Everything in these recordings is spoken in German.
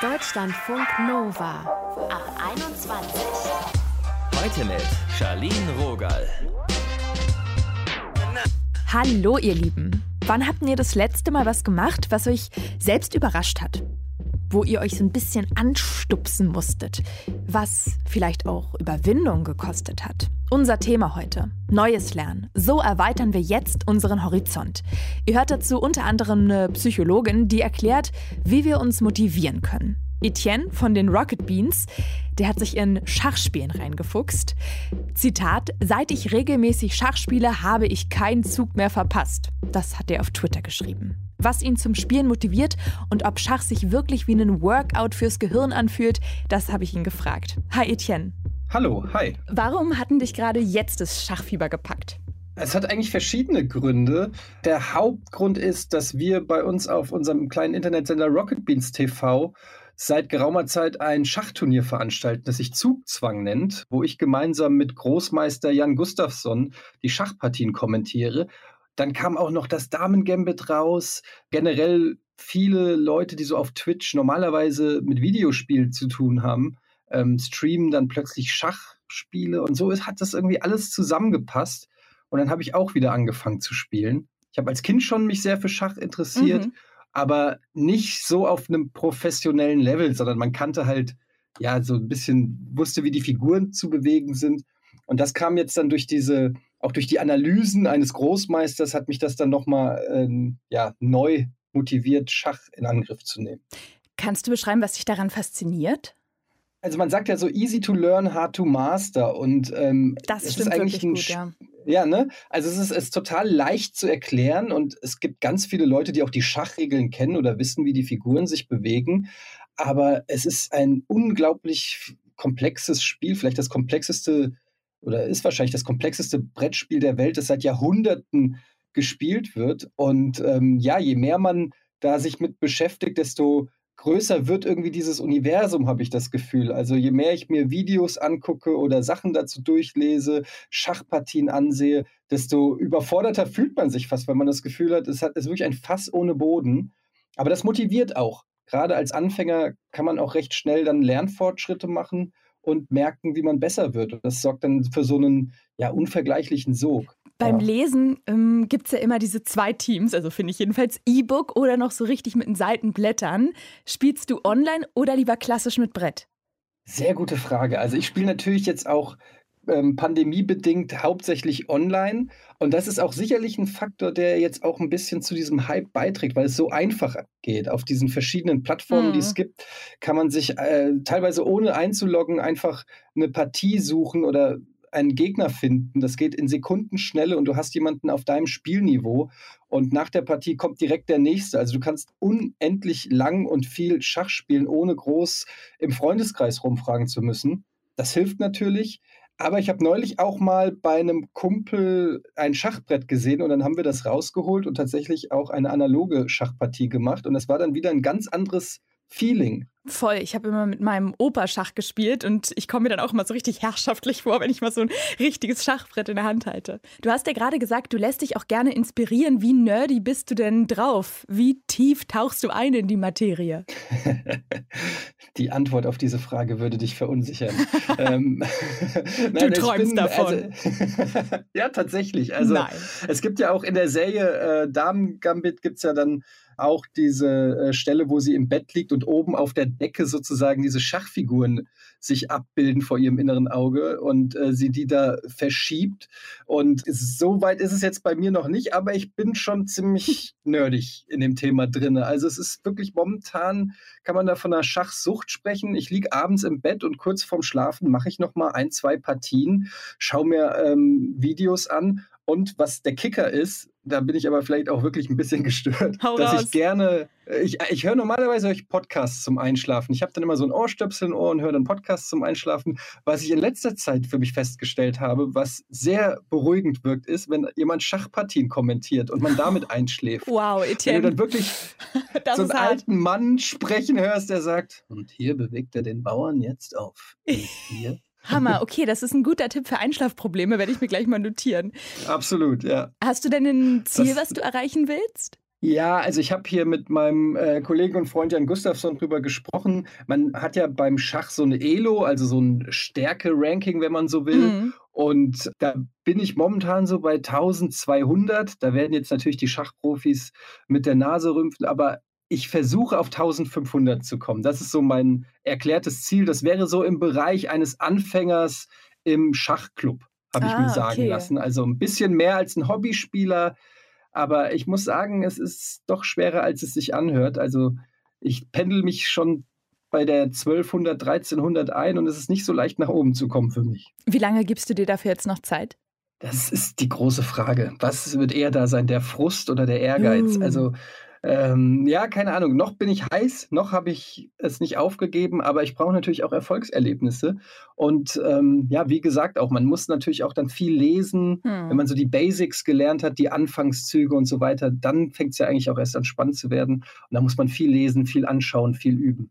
Deutschlandfunk Nova ab 21. Heute mit Charlene Rogal. Hallo ihr Lieben. Wann habt ihr das letzte Mal was gemacht, was euch selbst überrascht hat? Wo ihr euch so ein bisschen anstupsen musstet, was vielleicht auch Überwindung gekostet hat? Unser Thema heute. Neues Lernen. So erweitern wir jetzt unseren Horizont. Ihr hört dazu unter anderem eine Psychologin, die erklärt, wie wir uns motivieren können. Etienne von den Rocket Beans, der hat sich in Schachspielen reingefuchst. Zitat: Seit ich regelmäßig Schach spiele, habe ich keinen Zug mehr verpasst. Das hat er auf Twitter geschrieben. Was ihn zum Spielen motiviert und ob Schach sich wirklich wie ein Workout fürs Gehirn anfühlt, das habe ich ihn gefragt. Hi Etienne. Hallo, hi. Warum hatten dich gerade jetzt das Schachfieber gepackt? Es hat eigentlich verschiedene Gründe. Der Hauptgrund ist, dass wir bei uns auf unserem kleinen Internetsender Rocket Beans TV seit geraumer Zeit ein Schachturnier veranstalten, das sich Zugzwang nennt, wo ich gemeinsam mit Großmeister Jan Gustafsson die Schachpartien kommentiere. Dann kam auch noch das Damen-Gambit raus. Generell viele Leute, die so auf Twitch normalerweise mit Videospielen zu tun haben, ähm, streamen dann plötzlich Schachspiele und so ist, hat das irgendwie alles zusammengepasst. Und dann habe ich auch wieder angefangen zu spielen. Ich habe als Kind schon mich sehr für Schach interessiert. Mhm aber nicht so auf einem professionellen Level, sondern man kannte halt, ja, so ein bisschen, wusste, wie die Figuren zu bewegen sind. Und das kam jetzt dann durch diese, auch durch die Analysen eines Großmeisters, hat mich das dann nochmal ähm, ja, neu motiviert, Schach in Angriff zu nehmen. Kannst du beschreiben, was dich daran fasziniert? Also man sagt ja so easy to learn, hard to master. Und ähm, das stimmt ist eigentlich ein, gut, ja. Ja, ne? Also es ist, es ist total leicht zu erklären und es gibt ganz viele Leute, die auch die Schachregeln kennen oder wissen, wie die Figuren sich bewegen. Aber es ist ein unglaublich komplexes Spiel, vielleicht das komplexeste oder ist wahrscheinlich das komplexeste Brettspiel der Welt, das seit Jahrhunderten gespielt wird. Und ähm, ja, je mehr man da sich mit beschäftigt, desto größer wird irgendwie dieses Universum, habe ich das Gefühl. Also je mehr ich mir Videos angucke oder Sachen dazu durchlese, Schachpartien ansehe, desto überforderter fühlt man sich fast, weil man das Gefühl hat, es hat, ist wirklich ein Fass ohne Boden. Aber das motiviert auch. Gerade als Anfänger kann man auch recht schnell dann Lernfortschritte machen und merken, wie man besser wird. Und das sorgt dann für so einen ja, unvergleichlichen Sog. Beim ja. Lesen ähm, gibt es ja immer diese zwei Teams, also finde ich jedenfalls E-Book oder noch so richtig mit den Seiten blättern. Spielst du online oder lieber klassisch mit Brett? Sehr gute Frage. Also ich spiele natürlich jetzt auch ähm, pandemiebedingt hauptsächlich online. Und das ist auch sicherlich ein Faktor, der jetzt auch ein bisschen zu diesem Hype beiträgt, weil es so einfach geht. Auf diesen verschiedenen Plattformen, mhm. die es mhm. gibt, kann man sich äh, teilweise ohne einzuloggen einfach eine Partie suchen oder einen Gegner finden. Das geht in Sekundenschnelle und du hast jemanden auf deinem Spielniveau und nach der Partie kommt direkt der nächste. Also du kannst unendlich lang und viel Schach spielen, ohne groß im Freundeskreis rumfragen zu müssen. Das hilft natürlich. Aber ich habe neulich auch mal bei einem Kumpel ein Schachbrett gesehen und dann haben wir das rausgeholt und tatsächlich auch eine analoge Schachpartie gemacht. Und das war dann wieder ein ganz anderes Feeling. Voll. Ich habe immer mit meinem Opa Schach gespielt und ich komme mir dann auch immer so richtig herrschaftlich vor, wenn ich mal so ein richtiges Schachbrett in der Hand halte. Du hast ja gerade gesagt, du lässt dich auch gerne inspirieren. Wie nerdy bist du denn drauf? Wie tief tauchst du ein in die Materie? Die Antwort auf diese Frage würde dich verunsichern. ähm, nein, du träumst bin, davon. Also, ja, tatsächlich. Also nein. es gibt ja auch in der Serie äh, Damen Gambit gibt es ja dann auch diese äh, Stelle, wo sie im Bett liegt und oben auf der Decke sozusagen diese Schachfiguren sich abbilden vor ihrem inneren Auge und äh, sie die da verschiebt. Und so weit ist es jetzt bei mir noch nicht, aber ich bin schon ziemlich nerdig in dem Thema drin. Also es ist wirklich momentan, kann man da von einer Schachsucht sprechen. Ich liege abends im Bett und kurz vorm Schlafen mache ich noch mal ein, zwei Partien, schaue mir ähm, Videos an und was der Kicker ist, da bin ich aber vielleicht auch wirklich ein bisschen gestört, Hau dass raus. ich gerne, ich, ich höre normalerweise euch Podcasts zum Einschlafen. Ich habe dann immer so ein Ohrstöpsel im Ohr und höre dann Podcasts zum Einschlafen. Was ich in letzter Zeit für mich festgestellt habe, was sehr beruhigend wirkt, ist, wenn jemand Schachpartien kommentiert und man damit einschläft. Wow, Etienne. Wenn du dann wirklich so einen alten Mann sprechen hörst, der sagt, und hier bewegt er den Bauern jetzt auf. Und hier Hammer, okay, das ist ein guter Tipp für Einschlafprobleme, werde ich mir gleich mal notieren. Absolut, ja. Hast du denn ein Ziel, das, was du erreichen willst? Ja, also ich habe hier mit meinem äh, Kollegen und Freund Jan Gustafsson drüber gesprochen. Man hat ja beim Schach so eine Elo, also so ein Stärke-Ranking, wenn man so will. Mhm. Und da bin ich momentan so bei 1200. Da werden jetzt natürlich die Schachprofis mit der Nase rümpfen, aber ich versuche auf 1500 zu kommen. Das ist so mein erklärtes Ziel. Das wäre so im Bereich eines Anfängers im Schachclub, habe ich Ah, mir sagen okay. lassen. Also ein bisschen mehr als ein Hobbyspieler. Aber ich muss sagen, es ist doch schwerer, als es sich anhört. Also ich pendel mich schon bei der 1200, 1300 ein und es ist nicht so leicht nach oben zu kommen für mich. Wie lange gibst du dir dafür jetzt noch Zeit? Das ist die große Frage. Was wird eher da sein, der Frust oder der Ehrgeiz? Uh. Also ähm, ja, keine Ahnung. Noch bin ich heiß, noch habe ich es nicht aufgegeben, aber ich brauche natürlich auch Erfolgserlebnisse. Und ähm, ja, wie gesagt, auch man muss natürlich auch dann viel lesen. Hm. Wenn man so die Basics gelernt hat, die Anfangszüge und so weiter, dann fängt es ja eigentlich auch erst an spannend zu werden. Und da muss man viel lesen, viel anschauen, viel üben.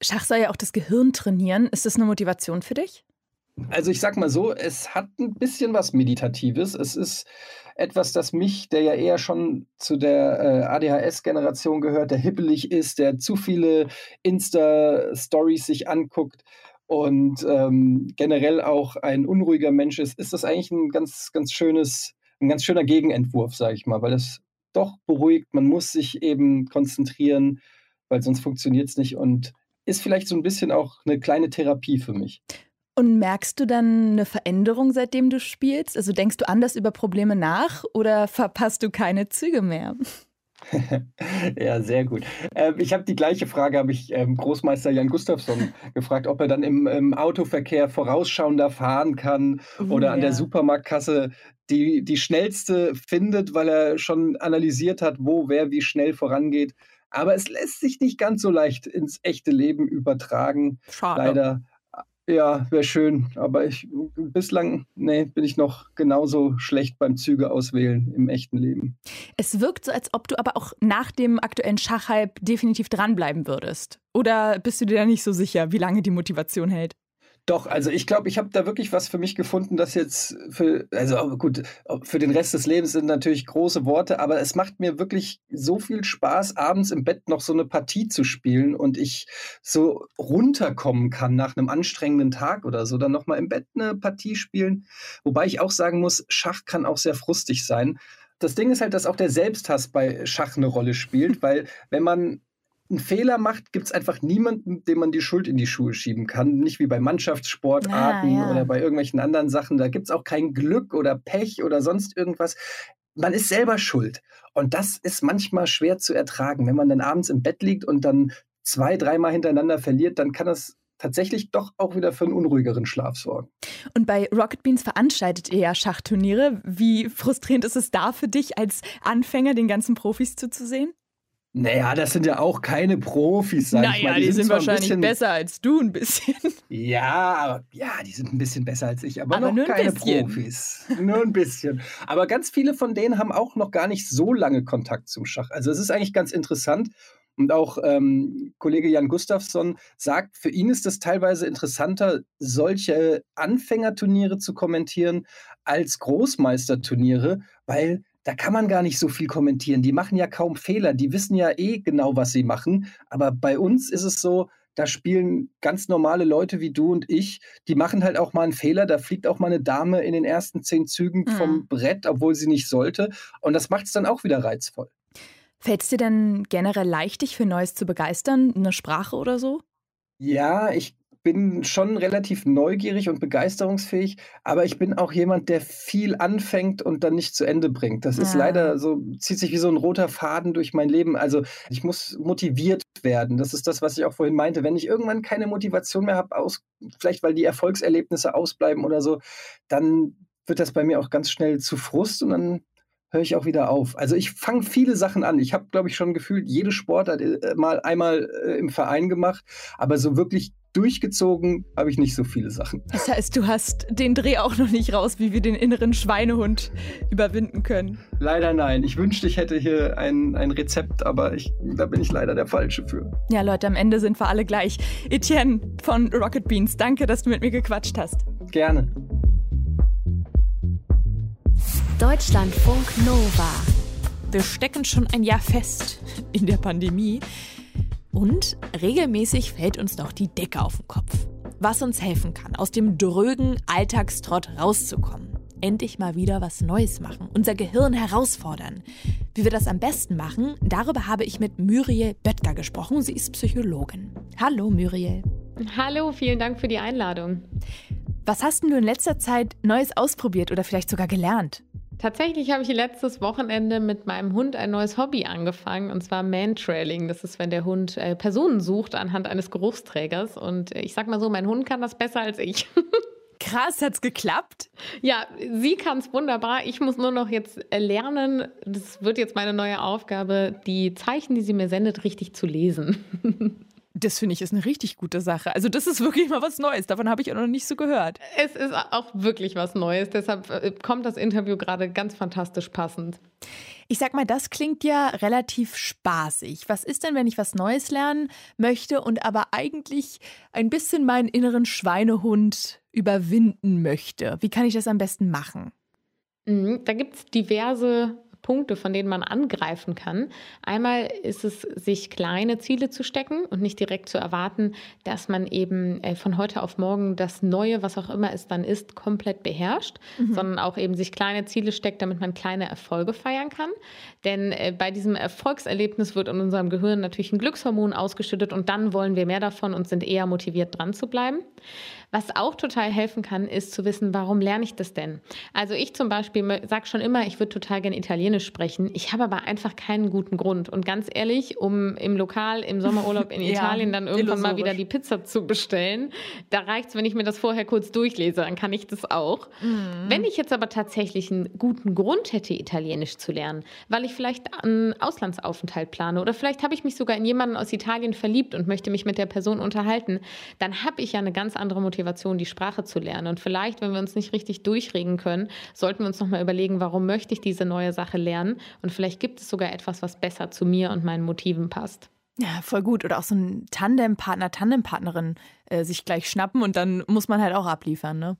Schach soll ja auch das Gehirn trainieren. Ist das eine Motivation für dich? Also ich sag mal so, es hat ein bisschen was Meditatives. Es ist etwas, das mich, der ja eher schon zu der äh, ADHS-Generation gehört, der hippelig ist, der zu viele Insta-Stories sich anguckt und ähm, generell auch ein unruhiger Mensch ist, ist das eigentlich ein ganz, ganz schönes, ein ganz schöner Gegenentwurf, sage ich mal, weil es doch beruhigt. Man muss sich eben konzentrieren, weil sonst funktioniert es nicht und ist vielleicht so ein bisschen auch eine kleine Therapie für mich. Und merkst du dann eine Veränderung, seitdem du spielst? Also denkst du anders über Probleme nach oder verpasst du keine Züge mehr? Ja, sehr gut. Ähm, ich habe die gleiche Frage, habe ich ähm, Großmeister Jan Gustafsson gefragt, ob er dann im, im Autoverkehr vorausschauender fahren kann oder an der Ja. Supermarktkasse die, die schnellste findet, weil er schon analysiert hat, wo wer wie schnell vorangeht. Aber es lässt sich nicht ganz so leicht ins echte Leben übertragen. Schade. Leider. Ja, wäre schön. Aber ich bislang, nee, bin ich noch genauso schlecht beim Züge auswählen im echten Leben. Es wirkt so, als ob du aber auch nach dem aktuellen Schachhype definitiv dranbleiben würdest. Oder bist du dir da nicht so sicher, wie lange die Motivation hält? Doch, also ich glaube, ich habe da wirklich was für mich gefunden, das jetzt für, also aber gut, für den Rest des Lebens sind natürlich große Worte, aber es macht mir wirklich so viel Spaß, abends im Bett noch so eine Partie zu spielen und ich so runterkommen kann nach einem anstrengenden Tag oder so, dann nochmal im Bett eine Partie spielen. Wobei ich auch sagen muss, Schach kann auch sehr frustig sein. Das Ding ist halt, dass auch der Selbsthass bei Schach eine Rolle spielt, weil wenn man einen Fehler macht, gibt es einfach niemanden, dem man die Schuld in die Schuhe schieben kann. Nicht wie bei Mannschaftssportarten Ah, ja. oder bei irgendwelchen anderen Sachen. Da gibt es auch kein Glück oder Pech oder sonst irgendwas. Man ist selber schuld. Und das ist manchmal schwer zu ertragen. Wenn man dann abends im Bett liegt und dann zwei, dreimal hintereinander verliert, dann kann das tatsächlich doch auch wieder für einen unruhigeren Schlaf sorgen. Und bei Rocket Beans veranstaltet ihr ja Schachturniere. Wie frustrierend ist es da für dich als Anfänger, den ganzen Profis zuzusehen? Naja, das sind ja auch keine Profis, sag ich mal. zwar ein bisschen- als du ein bisschen. Ja, aber, ja, die sind ein bisschen besser als ich, aber, Aber noch keine bisschen. Profis. Nur ein bisschen. Aber ganz viele von denen haben auch noch gar nicht so lange Kontakt zum Schach. Also es ist eigentlich ganz interessant. Und auch ähm, Kollege Jan Gustafsson sagt, für ihn ist es teilweise interessanter, solche Anfängerturniere zu kommentieren als Großmeisterturniere, weil da kann man gar nicht so viel kommentieren. Die machen ja kaum Fehler. Die wissen ja eh genau, was sie machen. Aber bei uns ist es so, da spielen ganz normale Leute wie du und ich, die machen halt auch mal einen Fehler. Da fliegt auch mal eine Dame in den ersten zehn Zügen Mhm. vom Brett, obwohl sie nicht sollte. Und das macht es dann auch wieder reizvoll. Fällt es dir denn generell leicht, dich für Neues zu begeistern? Eine Sprache oder so? Ja, ich bin schon relativ neugierig und begeisterungsfähig, aber ich bin auch jemand, der viel anfängt und dann nicht zu Ende bringt. Das ist Ah. leider so, zieht sich wie so ein roter Faden durch mein Leben. Also ich muss motiviert werden. Das ist das, was ich auch vorhin meinte. Wenn ich irgendwann keine Motivation mehr habe, aus, vielleicht weil die Erfolgserlebnisse ausbleiben oder so, dann wird das bei mir auch ganz schnell zu Frust und dann höre ich auch wieder auf. Also ich fange viele Sachen an. Ich habe, glaube ich, schon gefühlt jede Sportart äh, mal einmal äh, im Verein gemacht, aber so wirklich durchgezogen habe ich nicht so viele Sachen. Das heißt, du hast den Dreh auch noch nicht raus, wie wir den inneren Schweinehund überwinden können. Leider nein. Ich wünschte, ich hätte hier ein, ein Rezept, aber ich, da bin ich leider der Falsche für. Ja, Leute, am Ende sind wir alle gleich. Etienne von Rocket Beans, danke, dass du mit mir gequatscht hast. Gerne. Deutschlandfunk Nova. Wir stecken schon ein Jahr fest in der Pandemie. Und regelmäßig fällt uns noch die Decke auf den Kopf. Was uns helfen kann, aus dem drögen Alltagstrott rauszukommen. Endlich mal wieder was Neues machen, unser Gehirn herausfordern. Wie wir das am besten machen, darüber habe ich mit Muriel Böttger gesprochen. Sie ist Psychologin. Hallo Muriel. Hallo, vielen Dank für die Einladung. Was hast du in letzter Zeit Neues ausprobiert oder vielleicht sogar gelernt? Tatsächlich habe ich letztes Wochenende mit meinem Hund ein neues Hobby angefangen, und zwar Mantrailing. Das ist, wenn der Hund äh, Personen sucht anhand eines Geruchsträgers. Und äh, ich sag mal so, mein Hund kann das besser als ich. Krass, hat's geklappt? Ja, sie kann es wunderbar. Ich muss nur noch jetzt äh, lernen, das wird jetzt meine neue Aufgabe, die Zeichen, die sie mir sendet, richtig zu lesen. Das finde ich ist eine richtig gute Sache. Also das ist wirklich mal was Neues. Davon habe ich auch noch nicht so gehört. Es ist auch wirklich was Neues. Deshalb äh, kommt das Interview gerade ganz fantastisch passend. Ich sag mal, das klingt ja relativ spaßig. Was ist denn, wenn ich was Neues lernen möchte und aber eigentlich ein bisschen meinen inneren Schweinehund überwinden möchte? Wie kann ich das am besten machen? Mhm, da gibt es diverse Punkte, von denen man angreifen kann. Einmal ist es, sich kleine Ziele zu stecken und nicht direkt zu erwarten, dass man eben äh, von heute auf morgen das Neue, was auch immer es dann ist, komplett beherrscht, mhm. sondern auch eben sich kleine Ziele steckt, damit man kleine Erfolge feiern kann. Denn äh, bei diesem Erfolgserlebnis wird in unserem Gehirn natürlich ein Glückshormon ausgeschüttet und dann wollen wir mehr davon und sind eher motiviert dran zu bleiben. Was auch total helfen kann, ist zu wissen, warum lerne ich das denn? Also ich zum Beispiel sage schon immer, ich würde total gerne Italienisch sprechen. Ich habe aber einfach keinen guten Grund. Und ganz ehrlich, um im Lokal im Sommerurlaub in Italien dann irgendwann mal wieder die Pizza zu bestellen, da reicht es, wenn ich mir das vorher kurz durchlese, dann kann ich das auch. Mhm. Wenn ich jetzt aber tatsächlich einen guten Grund hätte, Italienisch zu lernen, weil ich vielleicht einen Auslandsaufenthalt plane oder vielleicht habe ich mich sogar in jemanden aus Italien verliebt und möchte mich mit der Person unterhalten, dann habe ich ja eine ganz andere Motivation Motivation, die Sprache zu lernen. Und vielleicht, wenn wir uns nicht richtig durchregen können, sollten wir uns nochmal überlegen, warum möchte ich diese neue Sache lernen? Und vielleicht gibt es sogar etwas, was besser zu mir und meinen Motiven passt. Ja, voll gut. Oder auch so ein Tandempartner, Tandempartnerin äh, sich gleich schnappen und dann muss man halt auch abliefern, ne?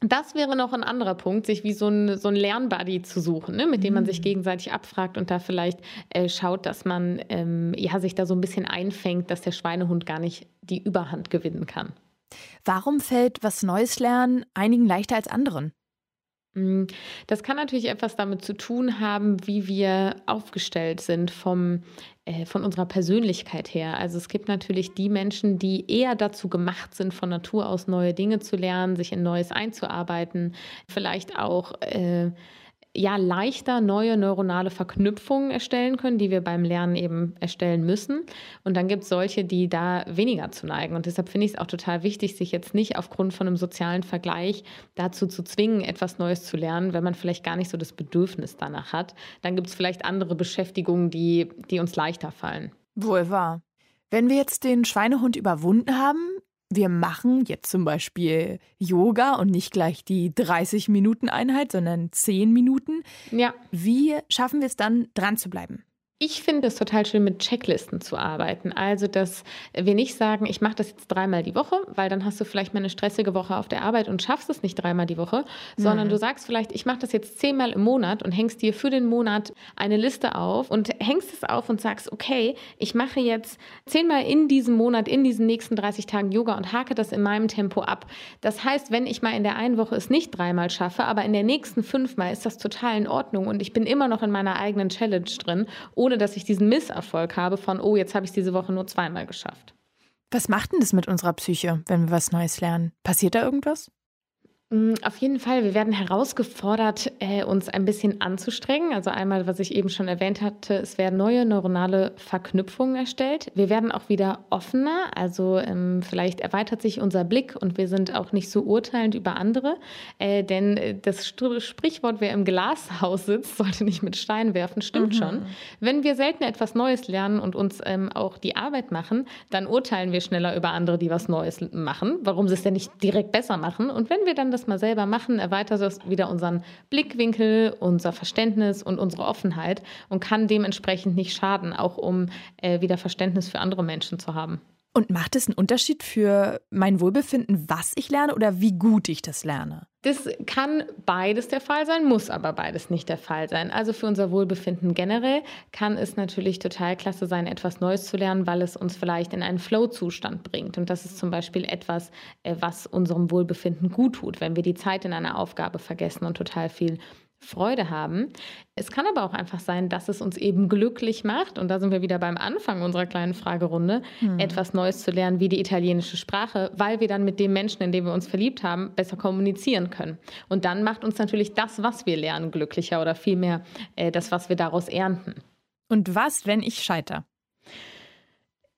Das wäre noch ein anderer Punkt, sich wie so ein, so ein Lernbuddy zu suchen, ne, mit dem man sich mhm. gegenseitig abfragt und da vielleicht äh, schaut, dass man ähm, ja, sich da so ein bisschen einfängt, dass der Schweinehund gar nicht die Überhand gewinnen kann. Warum fällt was Neues lernen einigen leichter als anderen? Mm, das kann natürlich etwas damit zu tun haben, wie wir aufgestellt sind vom, äh, von unserer Persönlichkeit her. Also es gibt natürlich die Menschen, die eher dazu gemacht sind, von Natur aus neue Dinge zu lernen, sich in Neues einzuarbeiten, vielleicht auch äh, ja leichter neue neuronale Verknüpfungen erstellen können, die wir beim Lernen eben erstellen müssen. Und dann gibt es solche, die da weniger zu neigen. Und deshalb finde ich es auch total wichtig, sich jetzt nicht aufgrund von einem sozialen Vergleich dazu zu zwingen, etwas Neues zu lernen, wenn man vielleicht gar nicht so das Bedürfnis danach hat. Dann gibt es vielleicht andere Beschäftigungen, die, die uns leichter fallen. Wohl wahr. Wenn wir jetzt den Schweinehund überwunden haben, wir machen jetzt zum Beispiel Yoga und nicht gleich die 30-Minuten-Einheit, sondern 10 Minuten. Ja. Wie schaffen wir es dann, dran zu bleiben? Ich finde es total schön, mit Checklisten zu arbeiten. Also, dass wir nicht sagen, ich mache das jetzt dreimal die Woche, weil dann hast du vielleicht mal eine stressige Woche auf der Arbeit und schaffst es nicht dreimal die Woche, mhm. sondern du sagst vielleicht, ich mache das jetzt zehnmal im Monat und hängst dir für den Monat eine Liste auf und hängst es auf und sagst, okay, ich mache jetzt zehnmal in diesem Monat, in diesen nächsten 30 Tagen Yoga und hake das in meinem Tempo ab. Das heißt, wenn ich mal in der einen Woche es nicht dreimal schaffe, aber in der nächsten fünfmal ist das total in Ordnung und ich bin immer noch in meiner eigenen Challenge drin ohne dass ich diesen Misserfolg habe von, oh, jetzt habe ich es diese Woche nur zweimal geschafft. Was macht denn das mit unserer Psyche, wenn wir was Neues lernen? Passiert da irgendwas? Mm, auf jeden Fall. Wir werden herausgefordert, äh, uns ein bisschen anzustrengen. Also einmal, was ich eben schon erwähnt hatte, es werden neue neuronale Verknüpfungen erstellt. Wir werden auch wieder offener. Also ähm, vielleicht erweitert sich unser Blick und wir sind auch nicht so urteilend über andere. Äh, denn äh, das Sprichwort, wer im Glashaus sitzt, sollte nicht mit Steinen werfen, stimmt mhm. schon. Wenn wir selten etwas Neues lernen und uns ähm, auch die Arbeit machen, dann urteilen wir schneller über andere, die was Neues machen, warum sie es denn nicht direkt besser machen. Und wenn wir dann das mal selber machen, erweitert das wieder unseren Blickwinkel, unser Verständnis und unsere Offenheit und kann dementsprechend nicht schaden, auch um äh, wieder Verständnis für andere Menschen zu haben. Und macht es einen Unterschied für mein Wohlbefinden, was ich lerne oder wie gut ich das lerne? Das kann beides der Fall sein, muss aber beides nicht der Fall sein. Also für unser Wohlbefinden generell kann es natürlich total klasse sein, etwas Neues zu lernen, weil es uns vielleicht in einen Flow-Zustand bringt. Und das ist zum Beispiel etwas, äh, was unserem Wohlbefinden gut tut, wenn wir die Zeit in einer Aufgabe vergessen und total viel Freude haben. Es kann aber auch einfach sein, dass es uns eben glücklich macht, und da sind wir wieder beim Anfang unserer kleinen Fragerunde, hm. etwas Neues zu lernen wie die italienische Sprache, weil wir dann mit dem Menschen, in den wir uns verliebt haben, besser kommunizieren können. Und dann macht uns natürlich das, was wir lernen, glücklicher oder vielmehr äh, das, was wir daraus ernten. Und was, wenn ich scheitere?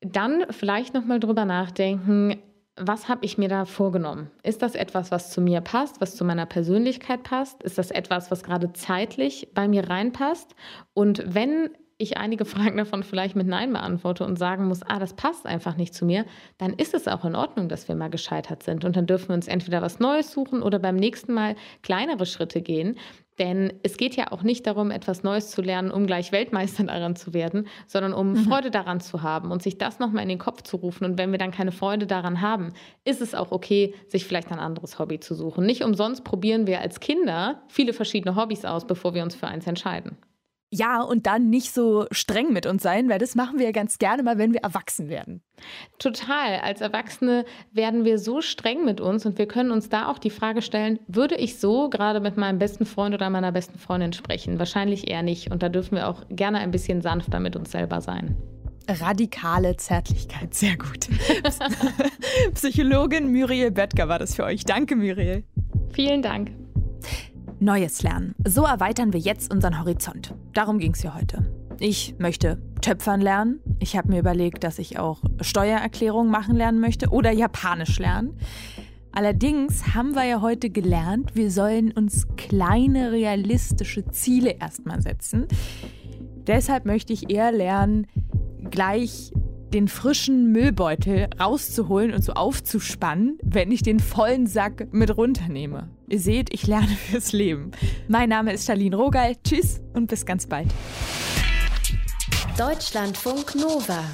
Dann vielleicht nochmal drüber nachdenken, was habe ich mir da vorgenommen? Ist das etwas, was zu mir passt, was zu meiner Persönlichkeit passt? Ist das etwas, was gerade zeitlich bei mir reinpasst? Und wenn ich einige Fragen davon vielleicht mit Nein beantworte und sagen muss, ah, das passt einfach nicht zu mir, dann ist es auch in Ordnung, dass wir mal gescheitert sind. Und dann dürfen wir uns entweder was Neues suchen oder beim nächsten Mal kleinere Schritte gehen. Denn es geht ja auch nicht darum, etwas Neues zu lernen, um gleich Weltmeister daran zu werden, sondern um mhm. Freude daran zu haben und sich das nochmal in den Kopf zu rufen. Und wenn wir dann keine Freude daran haben, ist es auch okay, sich vielleicht ein anderes Hobby zu suchen. Nicht umsonst probieren wir als Kinder viele verschiedene Hobbys aus, bevor wir uns für eins entscheiden. Ja, und dann nicht so streng mit uns sein, weil das machen wir ja ganz gerne mal, wenn wir erwachsen werden. Total. Als Erwachsene werden wir so streng mit uns und wir können uns da auch die Frage stellen, würde ich so gerade mit meinem besten Freund oder meiner besten Freundin sprechen? Wahrscheinlich eher nicht. Und da dürfen wir auch gerne ein bisschen sanfter mit uns selber sein. Radikale Zärtlichkeit, sehr gut. Psychologin Muriel Böttger war das für euch. Danke, Muriel. Vielen Dank. Neues lernen. So erweitern wir jetzt unseren Horizont. Darum ging es hier heute. Ich möchte Töpfern lernen. Ich habe mir überlegt, dass ich auch Steuererklärungen machen lernen möchte oder Japanisch lernen. Allerdings haben wir ja heute gelernt, wir sollen uns kleine realistische Ziele erstmal setzen. Deshalb möchte ich eher lernen, gleich den frischen Müllbeutel rauszuholen und so aufzuspannen, wenn ich den vollen Sack mit runternehme. Ihr seht, ich lerne fürs Leben. Mein Name ist Charlene Rogal. Tschüss und bis ganz bald. Deutschlandfunk Nova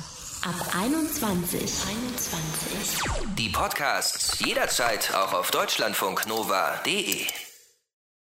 ab 21. 21. Die Podcasts jederzeit auch auf deutschlandfunknova.de.